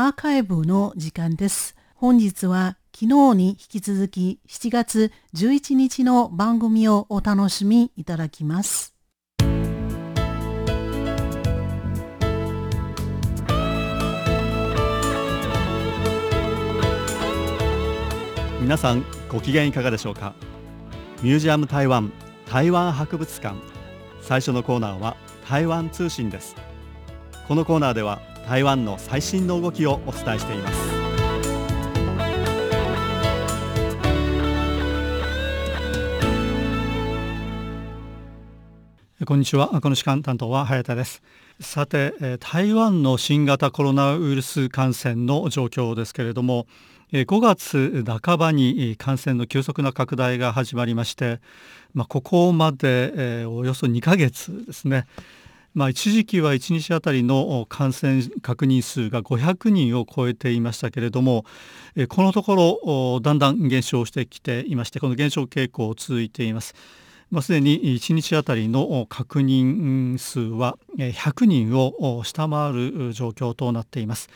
アーカイブの時間です。本日は昨日に引き続き7月11日の番組をお楽しみいただきます。皆さんご機嫌いかがでしょうか？ミュージアム台湾台湾博物館最初のコーナーは台湾通信ですこのコーナーでは台湾の最新の動きをお伝えしています。こんにちは。この時間担当は早田です。さて台湾の新型コロナウイルス感染の状況ですけれども5月半ばに感染の急速な拡大が始まりまして、まあ、ここまでおよそ2ヶ月ですね。まあ、一時期は1日あたりの感染確認数が500人を超えていましたけれどもこのところだんだん減少してきていましてこの減少傾向続いています。まあ、すでに1日あたりの確認数は100人を下回る状況となっています。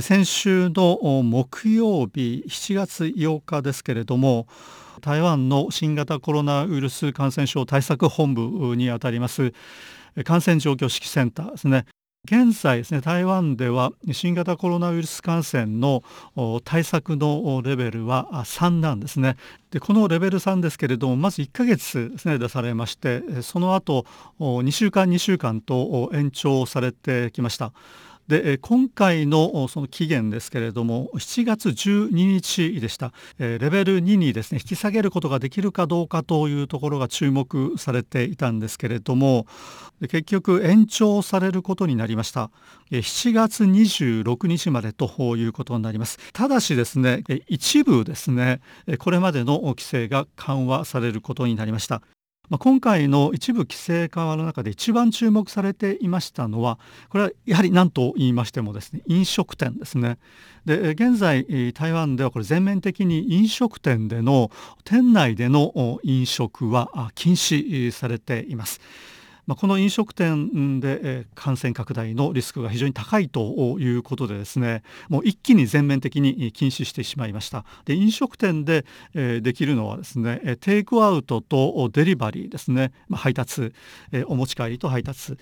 先週の木曜日7月8日ですけれども台湾の新型コロナウイルス感染症対策本部にあたります感染状況指揮センターですね。現在ですね台湾では新型コロナウイルス感染の対策のレベルは3なんですね。でこのレベル3ですけれどもまず1ヶ月ですね出されましてその後2週間2週間と延長されてきました。で今回のその期限ですけれども7月12日でした。レベル2にですね引き下げることができるかどうかというところが注目されていたんですけれども結局延長されることになりました。7月26日までということになります。ただしですね一部ですねこれまでの規制が緩和されることになりました。まあ、今回の一部規制緩和の中で一番注目されていましたのはこれはやはり何と言いましてもですね飲食店ですねで現在台湾ではこれ全面的に飲食店での店内での飲食は禁止されています。まあ、この飲食店で感染拡大のリスクが非常に高いということでですねもう一気に全面的に禁止してしまいました。で飲食店でできるのはですねテイクアウトとデリバリーですね、まあ、配達お持ち帰りと配達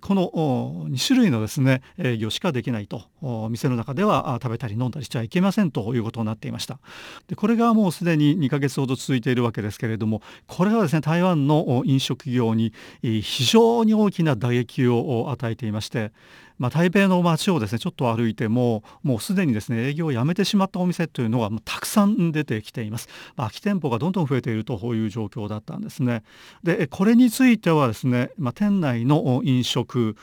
この2種類のですね営業しかできないと店の中では食べたり飲んだりしちゃいけませんということになっていました。でこれがもうすでに2ヶ月ほど続いているわけですけれどもこれはですね台湾の飲食業に非非常に大きな打撃を与えていましてまあ、台北の街をですねちょっと歩いてももうすでにですね営業をやめてしまったお店というのがたくさん出てきています、まあ、空き店舗がどんどん増えているという状況だったんですね。でこれについてはですね、まあ、店内の飲食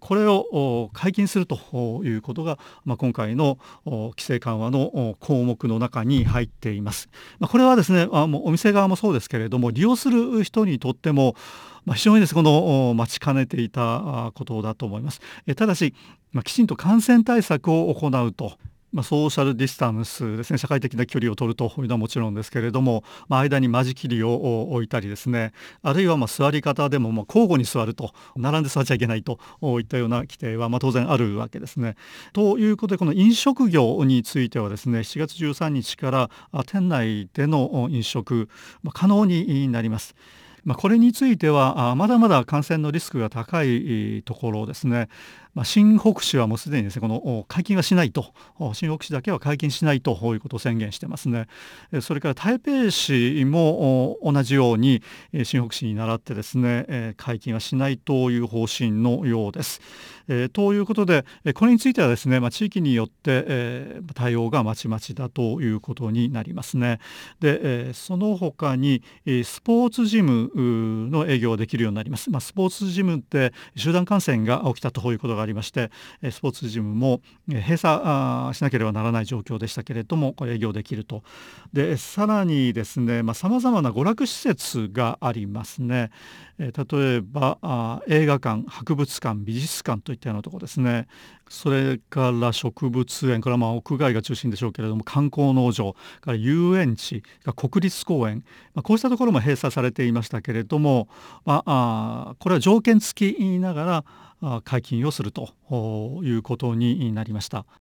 これを解禁するということが、まあ、今回の規制緩和の項目の中に入っています、まあ、これはですねあもうお店側もそうですけれども利用する人にとってもまあ、非常にですこの待ちかねていたことだと思います。えただし、まあ、きちんと感染対策を行うとまあ、ソーシャルディスタンスですね社会的な距離を取るというのはもちろんですけれども、まあ、間に間仕切りを置いたりですねあるいはま座り方でもま交互に座ると並んで座っちゃいけないといったような規定はま当然あるわけですね。ということでこの飲食業についてはですね7月13日から店内での飲食、ま、可能になります。ま、これについてはまだまだ感染のリスクが高いところですねまあ、新北市はもうすでにですねこの解禁はしないと新北市だけは解禁しないということを宣言してますねそれから台北市も同じように新北市に倣ってですね解禁はしないという方針のようです。えー、ということでこれについてはですね、まあ、地域によって、えー、対応がまちまちだということになりますね。で、えー、その他にスポーツジムの営業ができるようになります。まあ、スポーツジムって集団感染が起きたということがありましてスポーツジムも閉鎖しなければならない状況でしたけれども営業できると。でさらにですねさまざ、まな娯楽施設がありますね。例えば映画館博物館美術館といったようなとこですね。それから植物園これはまあ屋外が中心でしょうけれども観光農場から遊園地国立公園、ま、こうしたところも閉鎖されていましたけれども、まあ、これは条件付きながら解禁をするということになりました。